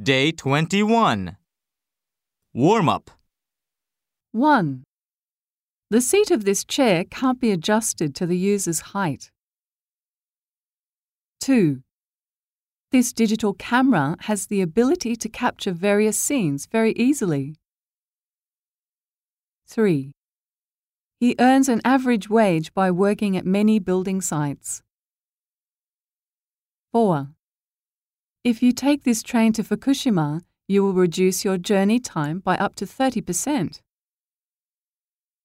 Day 21. Warm up. 1. The seat of this chair can't be adjusted to the user's height. 2. This digital camera has the ability to capture various scenes very easily. 3. He earns an average wage by working at many building sites. 4. If you take this train to Fukushima, you will reduce your journey time by up to 30%.